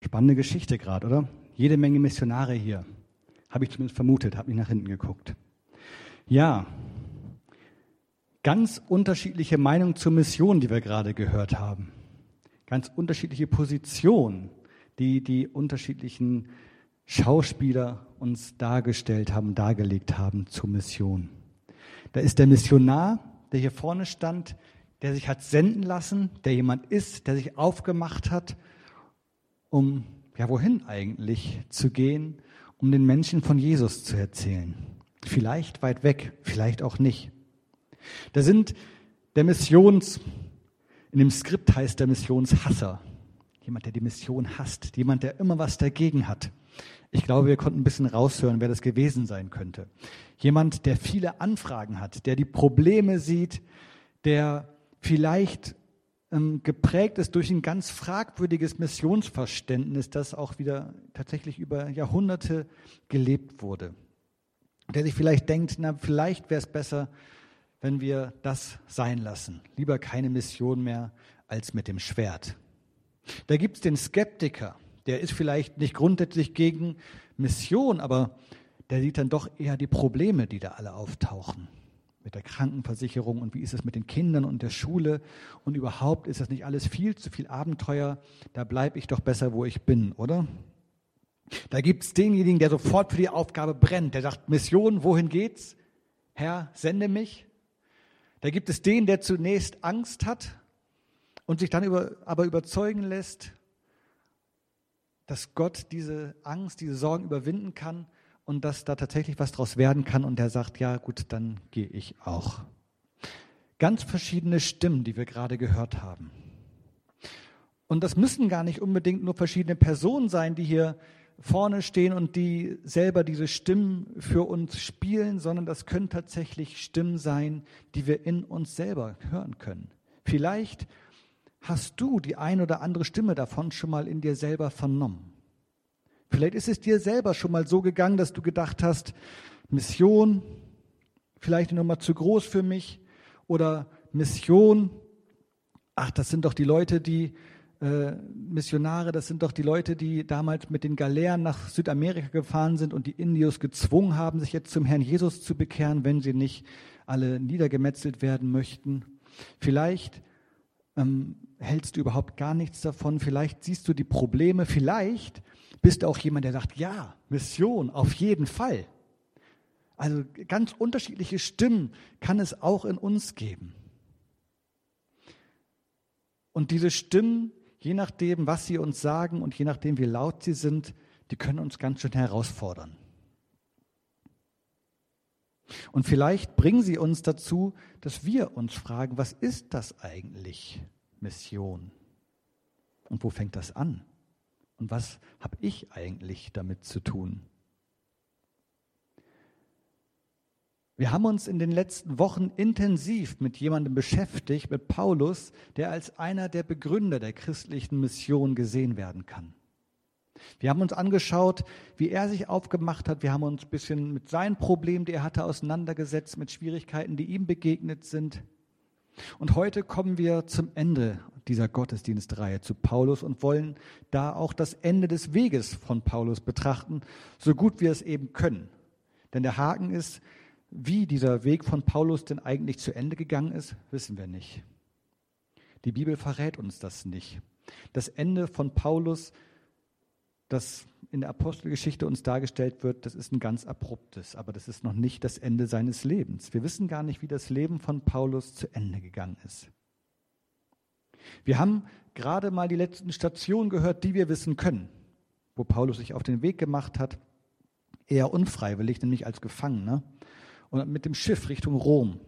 Spannende Geschichte gerade, oder? Jede Menge Missionare hier. Habe ich zumindest vermutet, habe nicht nach hinten geguckt. Ja, ganz unterschiedliche Meinungen zur Mission, die wir gerade gehört haben. Ganz unterschiedliche Positionen, die die unterschiedlichen Schauspieler uns dargestellt haben, dargelegt haben zur Mission. Da ist der Missionar, der hier vorne stand, der sich hat senden lassen, der jemand ist, der sich aufgemacht hat, um, ja, wohin eigentlich zu gehen, um den Menschen von Jesus zu erzählen. Vielleicht weit weg, vielleicht auch nicht. Da sind der Missions, in dem Skript heißt der Missionshasser. Jemand, der die Mission hasst, jemand, der immer was dagegen hat. Ich glaube, wir konnten ein bisschen raushören, wer das gewesen sein könnte. Jemand, der viele Anfragen hat, der die Probleme sieht, der vielleicht geprägt ist durch ein ganz fragwürdiges Missionsverständnis, das auch wieder tatsächlich über Jahrhunderte gelebt wurde. Der sich vielleicht denkt, na, vielleicht wäre es besser, wenn wir das sein lassen. Lieber keine Mission mehr als mit dem Schwert. Da gibt es den Skeptiker, der ist vielleicht nicht grundsätzlich gegen Mission, aber der sieht dann doch eher die Probleme, die da alle auftauchen mit der Krankenversicherung und wie ist es mit den Kindern und der Schule und überhaupt ist das nicht alles viel zu viel Abenteuer, da bleibe ich doch besser, wo ich bin, oder? Da gibt es denjenigen, der sofort für die Aufgabe brennt, der sagt, Mission, wohin geht's? Herr, sende mich. Da gibt es den, der zunächst Angst hat und sich dann über, aber überzeugen lässt, dass Gott diese Angst, diese Sorgen überwinden kann und dass da tatsächlich was draus werden kann und der sagt, ja gut, dann gehe ich auch. Ganz verschiedene Stimmen, die wir gerade gehört haben. Und das müssen gar nicht unbedingt nur verschiedene Personen sein, die hier vorne stehen und die selber diese Stimmen für uns spielen, sondern das können tatsächlich Stimmen sein, die wir in uns selber hören können. Vielleicht hast du die ein oder andere Stimme davon schon mal in dir selber vernommen. Vielleicht ist es dir selber schon mal so gegangen, dass du gedacht hast, Mission, vielleicht noch mal zu groß für mich oder Mission, ach, das sind doch die Leute, die äh, Missionare, das sind doch die Leute, die damals mit den Galeeren nach Südamerika gefahren sind und die Indios gezwungen haben, sich jetzt zum Herrn Jesus zu bekehren, wenn sie nicht alle niedergemetzelt werden möchten. Vielleicht ähm, hältst du überhaupt gar nichts davon, vielleicht siehst du die Probleme, vielleicht bist du auch jemand, der sagt, ja, Mission, auf jeden Fall. Also ganz unterschiedliche Stimmen kann es auch in uns geben. Und diese Stimmen, je nachdem, was sie uns sagen und je nachdem, wie laut sie sind, die können uns ganz schön herausfordern. Und vielleicht bringen sie uns dazu, dass wir uns fragen, was ist das eigentlich, Mission? Und wo fängt das an? Und was habe ich eigentlich damit zu tun? Wir haben uns in den letzten Wochen intensiv mit jemandem beschäftigt, mit Paulus, der als einer der Begründer der christlichen Mission gesehen werden kann. Wir haben uns angeschaut, wie er sich aufgemacht hat. Wir haben uns ein bisschen mit seinen Problemen, die er hatte, auseinandergesetzt, mit Schwierigkeiten, die ihm begegnet sind. Und heute kommen wir zum Ende dieser Gottesdienstreihe zu Paulus und wollen da auch das Ende des Weges von Paulus betrachten, so gut wir es eben können. Denn der Haken ist, wie dieser Weg von Paulus denn eigentlich zu Ende gegangen ist, wissen wir nicht. Die Bibel verrät uns das nicht. Das Ende von Paulus, das in der Apostelgeschichte uns dargestellt wird, das ist ein ganz abruptes, aber das ist noch nicht das Ende seines Lebens. Wir wissen gar nicht, wie das Leben von Paulus zu Ende gegangen ist. Wir haben gerade mal die letzten Stationen gehört, die wir wissen können, wo Paulus sich auf den Weg gemacht hat, eher unfreiwillig, nämlich als Gefangener, und mit dem Schiff Richtung Rom.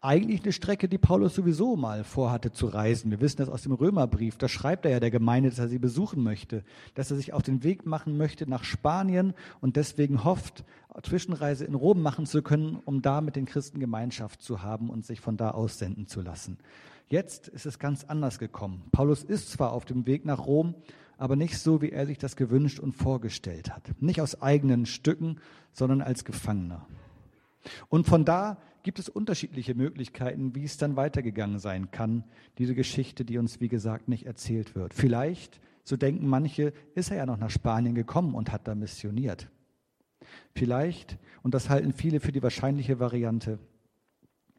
Eigentlich eine Strecke, die Paulus sowieso mal vorhatte zu reisen. Wir wissen das aus dem Römerbrief. Da schreibt er ja der Gemeinde, dass er sie besuchen möchte, dass er sich auf den Weg machen möchte nach Spanien und deswegen hofft, Zwischenreise in Rom machen zu können, um da mit den Christen Gemeinschaft zu haben und sich von da aussenden zu lassen. Jetzt ist es ganz anders gekommen. Paulus ist zwar auf dem Weg nach Rom, aber nicht so, wie er sich das gewünscht und vorgestellt hat. Nicht aus eigenen Stücken, sondern als Gefangener. Und von da gibt es unterschiedliche Möglichkeiten, wie es dann weitergegangen sein kann, diese Geschichte, die uns, wie gesagt, nicht erzählt wird. Vielleicht so denken manche, ist er ja noch nach Spanien gekommen und hat da missioniert. Vielleicht, und das halten viele für die wahrscheinliche Variante,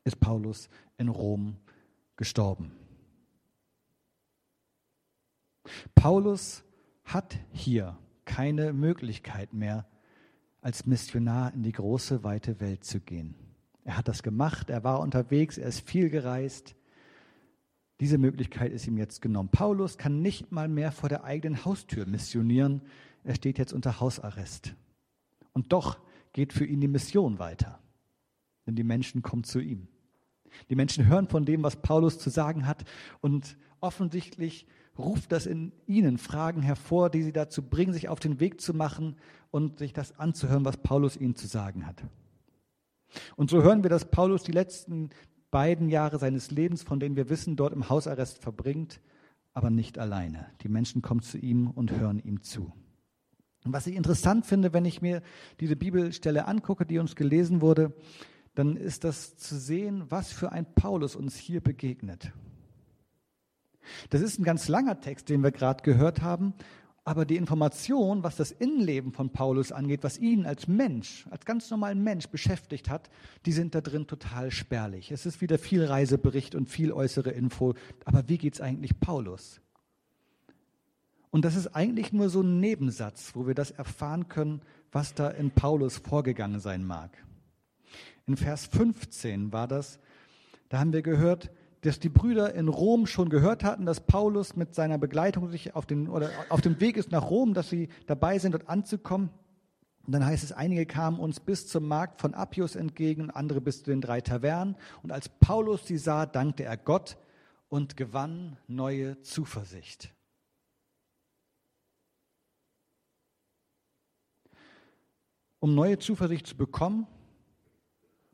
ist Paulus in Rom gestorben. Paulus hat hier keine Möglichkeit mehr, als Missionar in die große, weite Welt zu gehen. Er hat das gemacht, er war unterwegs, er ist viel gereist. Diese Möglichkeit ist ihm jetzt genommen. Paulus kann nicht mal mehr vor der eigenen Haustür missionieren. Er steht jetzt unter Hausarrest. Und doch geht für ihn die Mission weiter. Denn die Menschen kommen zu ihm. Die Menschen hören von dem, was Paulus zu sagen hat. Und offensichtlich ruft das in ihnen Fragen hervor, die sie dazu bringen, sich auf den Weg zu machen und sich das anzuhören, was Paulus ihnen zu sagen hat. Und so hören wir, dass Paulus die letzten beiden Jahre seines Lebens, von denen wir wissen, dort im Hausarrest verbringt, aber nicht alleine. Die Menschen kommen zu ihm und hören ihm zu. Und was ich interessant finde, wenn ich mir diese Bibelstelle angucke, die uns gelesen wurde, dann ist das zu sehen, was für ein Paulus uns hier begegnet. Das ist ein ganz langer Text, den wir gerade gehört haben, aber die Information, was das Innenleben von Paulus angeht, was ihn als Mensch, als ganz normalen Mensch beschäftigt hat, die sind da drin total spärlich. Es ist wieder viel Reisebericht und viel äußere Info. Aber wie geht es eigentlich Paulus? Und das ist eigentlich nur so ein Nebensatz, wo wir das erfahren können, was da in Paulus vorgegangen sein mag. In Vers 15 war das, da haben wir gehört, dass die Brüder in Rom schon gehört hatten, dass Paulus mit seiner Begleitung sich auf, den, oder auf dem Weg ist nach Rom, dass sie dabei sind, dort anzukommen. Und dann heißt es, einige kamen uns bis zum Markt von Appius entgegen, andere bis zu den drei Tavernen. Und als Paulus sie sah, dankte er Gott und gewann neue Zuversicht. Um neue Zuversicht zu bekommen,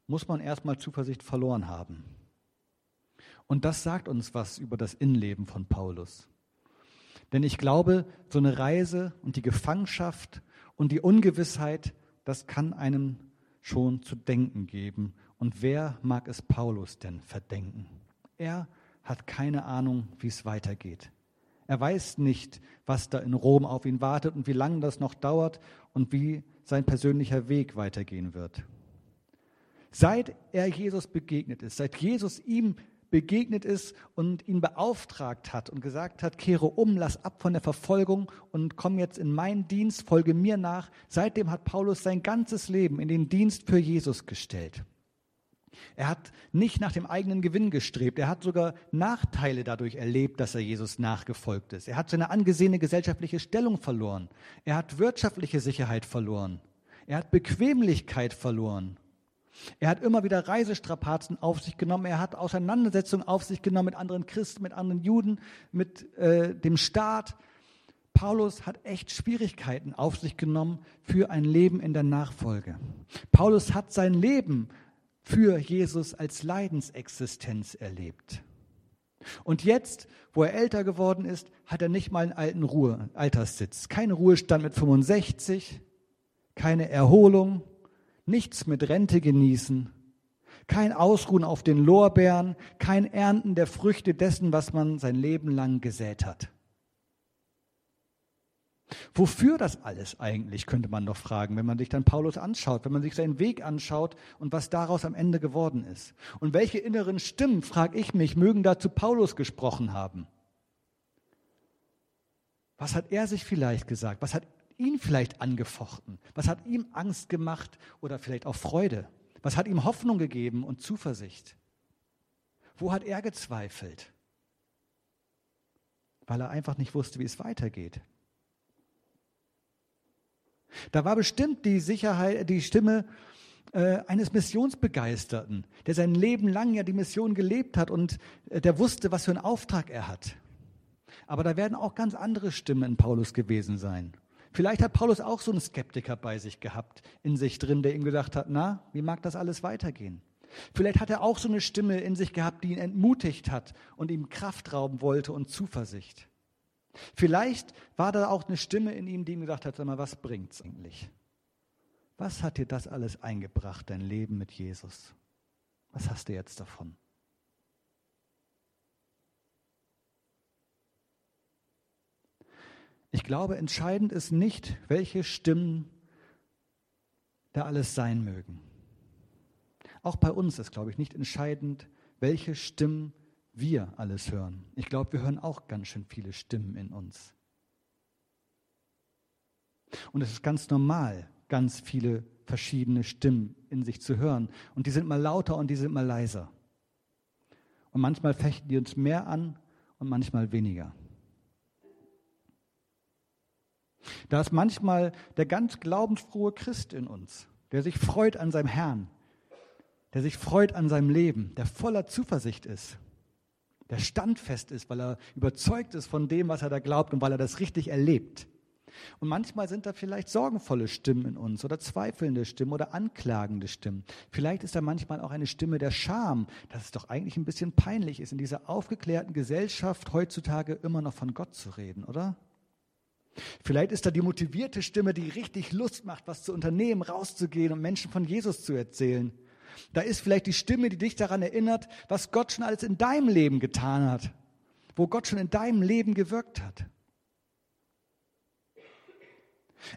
muss man erstmal Zuversicht verloren haben. Und das sagt uns was über das Innenleben von Paulus. Denn ich glaube, so eine Reise und die Gefangenschaft und die Ungewissheit, das kann einem schon zu denken geben. Und wer mag es Paulus denn verdenken? Er hat keine Ahnung, wie es weitergeht. Er weiß nicht, was da in Rom auf ihn wartet und wie lange das noch dauert und wie sein persönlicher Weg weitergehen wird. Seit er Jesus begegnet ist, seit Jesus ihm begegnet ist und ihn beauftragt hat und gesagt hat, kehre um, lass ab von der Verfolgung und komm jetzt in meinen Dienst, folge mir nach. Seitdem hat Paulus sein ganzes Leben in den Dienst für Jesus gestellt. Er hat nicht nach dem eigenen Gewinn gestrebt. Er hat sogar Nachteile dadurch erlebt, dass er Jesus nachgefolgt ist. Er hat seine angesehene gesellschaftliche Stellung verloren. Er hat wirtschaftliche Sicherheit verloren. Er hat Bequemlichkeit verloren. Er hat immer wieder Reisestrapazen auf sich genommen. Er hat Auseinandersetzungen auf sich genommen mit anderen Christen, mit anderen Juden, mit äh, dem Staat. Paulus hat echt Schwierigkeiten auf sich genommen für ein Leben in der Nachfolge. Paulus hat sein Leben für Jesus als Leidensexistenz erlebt. Und jetzt, wo er älter geworden ist, hat er nicht mal einen alten Ruhe, Alterssitz. Kein Ruhestand mit 65, keine Erholung, nichts mit Rente genießen, kein Ausruhen auf den Lorbeeren, kein Ernten der Früchte dessen, was man sein Leben lang gesät hat. Wofür das alles eigentlich, könnte man doch fragen, wenn man sich dann Paulus anschaut, wenn man sich seinen Weg anschaut und was daraus am Ende geworden ist. Und welche inneren Stimmen, frage ich mich, mögen da zu Paulus gesprochen haben? Was hat er sich vielleicht gesagt? Was hat ihn vielleicht angefochten? Was hat ihm Angst gemacht oder vielleicht auch Freude? Was hat ihm Hoffnung gegeben und Zuversicht? Wo hat er gezweifelt? Weil er einfach nicht wusste, wie es weitergeht. Da war bestimmt die Sicherheit, die Stimme äh, eines Missionsbegeisterten, der sein Leben lang ja die Mission gelebt hat und äh, der wusste, was für einen Auftrag er hat. Aber da werden auch ganz andere Stimmen in Paulus gewesen sein. Vielleicht hat Paulus auch so einen Skeptiker bei sich gehabt, in sich drin, der ihm gedacht hat, na, wie mag das alles weitergehen? Vielleicht hat er auch so eine Stimme in sich gehabt, die ihn entmutigt hat und ihm Kraft rauben wollte und Zuversicht. Vielleicht war da auch eine Stimme in ihm, die ihm gedacht hat, sag mal, was bringt's eigentlich? Was hat dir das alles eingebracht, dein Leben mit Jesus? Was hast du jetzt davon? Ich glaube, entscheidend ist nicht, welche Stimmen da alles sein mögen. Auch bei uns ist, glaube ich, nicht entscheidend, welche Stimmen wir alles hören. Ich glaube, wir hören auch ganz schön viele Stimmen in uns. Und es ist ganz normal, ganz viele verschiedene Stimmen in sich zu hören. Und die sind mal lauter und die sind mal leiser. Und manchmal fechten die uns mehr an und manchmal weniger. Da ist manchmal der ganz glaubensfrohe Christ in uns, der sich freut an seinem Herrn, der sich freut an seinem Leben, der voller Zuversicht ist, der standfest ist, weil er überzeugt ist von dem, was er da glaubt und weil er das richtig erlebt. Und manchmal sind da vielleicht sorgenvolle Stimmen in uns oder zweifelnde Stimmen oder anklagende Stimmen. Vielleicht ist da manchmal auch eine Stimme der Scham, dass es doch eigentlich ein bisschen peinlich ist, in dieser aufgeklärten Gesellschaft heutzutage immer noch von Gott zu reden, oder? Vielleicht ist da die motivierte Stimme, die richtig Lust macht, was zu unternehmen, rauszugehen und Menschen von Jesus zu erzählen. Da ist vielleicht die Stimme, die dich daran erinnert, was Gott schon alles in deinem Leben getan hat, wo Gott schon in deinem Leben gewirkt hat.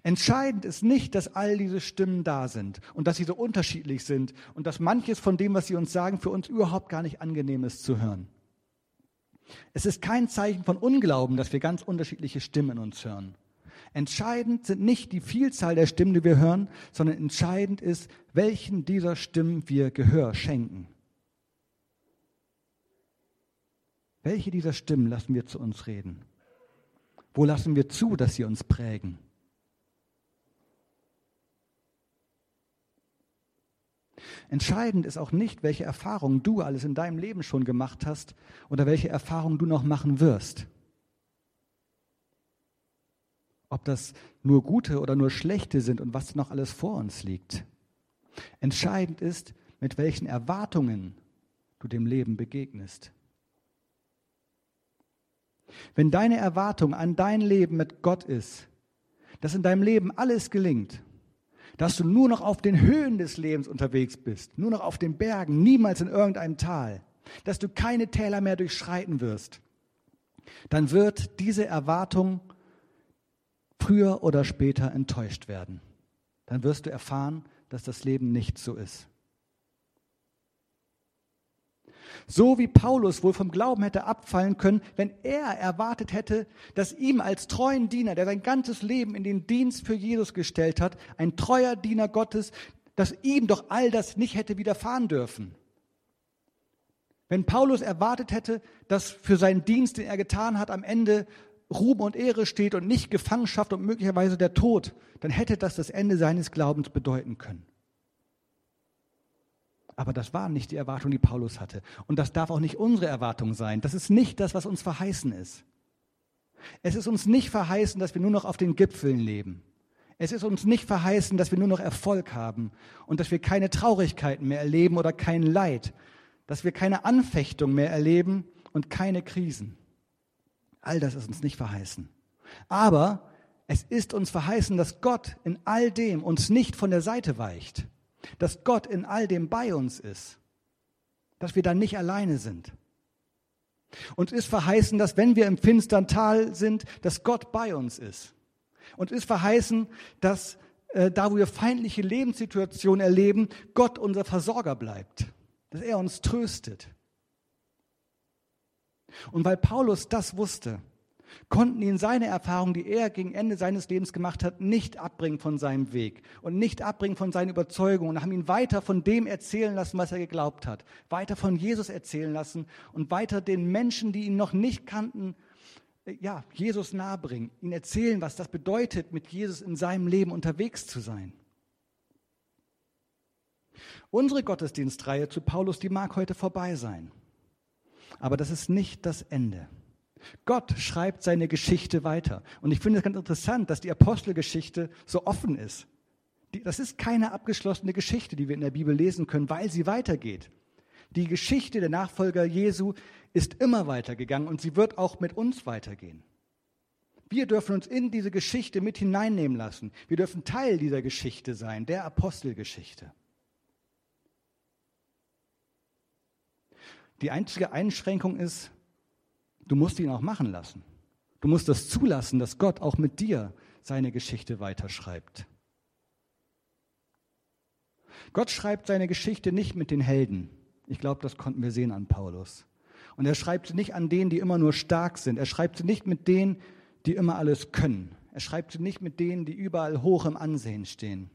Entscheidend ist nicht, dass all diese Stimmen da sind und dass sie so unterschiedlich sind und dass manches von dem, was sie uns sagen, für uns überhaupt gar nicht angenehm ist zu hören. Es ist kein Zeichen von Unglauben, dass wir ganz unterschiedliche Stimmen in uns hören. Entscheidend sind nicht die Vielzahl der Stimmen, die wir hören, sondern entscheidend ist, welchen dieser Stimmen wir Gehör schenken. Welche dieser Stimmen lassen wir zu uns reden? Wo lassen wir zu, dass sie uns prägen? Entscheidend ist auch nicht, welche Erfahrungen du alles in deinem Leben schon gemacht hast oder welche Erfahrungen du noch machen wirst. Ob das nur gute oder nur schlechte sind und was noch alles vor uns liegt. Entscheidend ist, mit welchen Erwartungen du dem Leben begegnest. Wenn deine Erwartung an dein Leben mit Gott ist, dass in deinem Leben alles gelingt, dass du nur noch auf den Höhen des Lebens unterwegs bist, nur noch auf den Bergen, niemals in irgendeinem Tal, dass du keine Täler mehr durchschreiten wirst, dann wird diese Erwartung früher oder später enttäuscht werden. Dann wirst du erfahren, dass das Leben nicht so ist. So wie Paulus wohl vom Glauben hätte abfallen können, wenn er erwartet hätte, dass ihm als treuen Diener, der sein ganzes Leben in den Dienst für Jesus gestellt hat, ein treuer Diener Gottes, dass ihm doch all das nicht hätte widerfahren dürfen. Wenn Paulus erwartet hätte, dass für seinen Dienst, den er getan hat, am Ende Ruhm und Ehre steht und nicht Gefangenschaft und möglicherweise der Tod, dann hätte das das Ende seines Glaubens bedeuten können. Aber das war nicht die Erwartung, die Paulus hatte. Und das darf auch nicht unsere Erwartung sein. Das ist nicht das, was uns verheißen ist. Es ist uns nicht verheißen, dass wir nur noch auf den Gipfeln leben. Es ist uns nicht verheißen, dass wir nur noch Erfolg haben und dass wir keine Traurigkeiten mehr erleben oder kein Leid, dass wir keine Anfechtung mehr erleben und keine Krisen. All das ist uns nicht verheißen. Aber es ist uns verheißen, dass Gott in all dem uns nicht von der Seite weicht dass Gott in all dem bei uns ist, dass wir dann nicht alleine sind. Uns ist verheißen, dass wenn wir im finstern Tal sind, dass Gott bei uns ist. Uns ist verheißen, dass äh, da, wo wir feindliche Lebenssituationen erleben, Gott unser Versorger bleibt, dass er uns tröstet. Und weil Paulus das wusste, konnten ihn seine Erfahrungen, die er gegen Ende seines Lebens gemacht hat, nicht abbringen von seinem Weg und nicht abbringen von seinen Überzeugungen und haben ihn weiter von dem erzählen lassen, was er geglaubt hat, weiter von Jesus erzählen lassen und weiter den Menschen, die ihn noch nicht kannten, äh, ja, Jesus nahebringen, ihn erzählen, was das bedeutet, mit Jesus in seinem Leben unterwegs zu sein. Unsere Gottesdienstreihe zu Paulus, die mag heute vorbei sein. Aber das ist nicht das Ende. Gott schreibt seine Geschichte weiter. Und ich finde es ganz interessant, dass die Apostelgeschichte so offen ist. das ist keine abgeschlossene Geschichte, die wir in der Bibel lesen können, weil sie weitergeht. Die Geschichte der Nachfolger Jesu ist immer weitergegangen und sie wird auch mit uns weitergehen. Wir dürfen uns in diese Geschichte mit hineinnehmen lassen. Wir dürfen Teil dieser Geschichte sein, der Apostelgeschichte. Die einzige Einschränkung ist, Du musst ihn auch machen lassen. Du musst das zulassen, dass Gott auch mit dir seine Geschichte weiterschreibt. Gott schreibt seine Geschichte nicht mit den Helden. Ich glaube, das konnten wir sehen an Paulus. Und er schreibt sie nicht an denen, die immer nur stark sind. Er schreibt sie nicht mit denen, die immer alles können. Er schreibt sie nicht mit denen, die überall hoch im Ansehen stehen.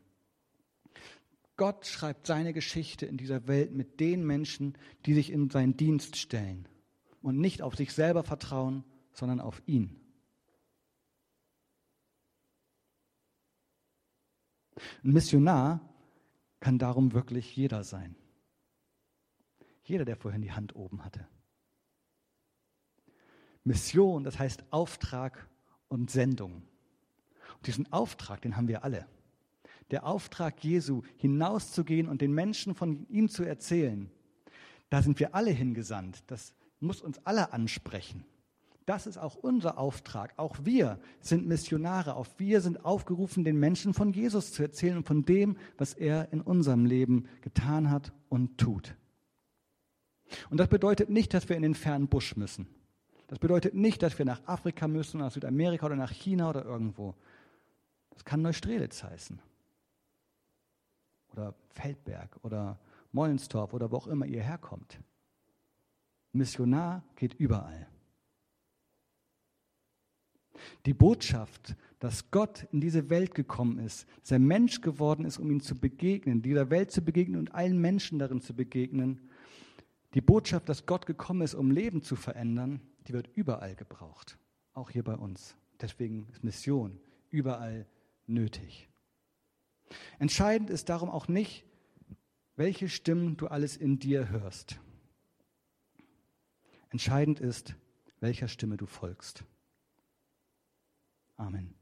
Gott schreibt seine Geschichte in dieser Welt mit den Menschen, die sich in seinen Dienst stellen und nicht auf sich selber vertrauen, sondern auf ihn. Ein Missionar kann darum wirklich jeder sein. Jeder, der vorhin die Hand oben hatte. Mission, das heißt Auftrag und Sendung. Und diesen Auftrag, den haben wir alle. Der Auftrag Jesu, hinauszugehen und den Menschen von ihm zu erzählen, da sind wir alle hingesandt. Das muss uns alle ansprechen. Das ist auch unser Auftrag. Auch wir sind Missionare. Auch wir sind aufgerufen, den Menschen von Jesus zu erzählen und von dem, was er in unserem Leben getan hat und tut. Und das bedeutet nicht, dass wir in den fernen Busch müssen. Das bedeutet nicht, dass wir nach Afrika müssen, nach Südamerika oder nach China oder irgendwo. Das kann Neustrelitz heißen. Oder Feldberg oder Mollenstorf oder wo auch immer ihr herkommt. Missionar geht überall. Die Botschaft, dass Gott in diese Welt gekommen ist, er Mensch geworden ist, um ihm zu begegnen, dieser Welt zu begegnen und allen Menschen darin zu begegnen. Die Botschaft, dass Gott gekommen ist, um Leben zu verändern, die wird überall gebraucht, auch hier bei uns. Deswegen ist Mission überall nötig. Entscheidend ist darum auch nicht, welche Stimmen du alles in dir hörst. Entscheidend ist, welcher Stimme du folgst. Amen.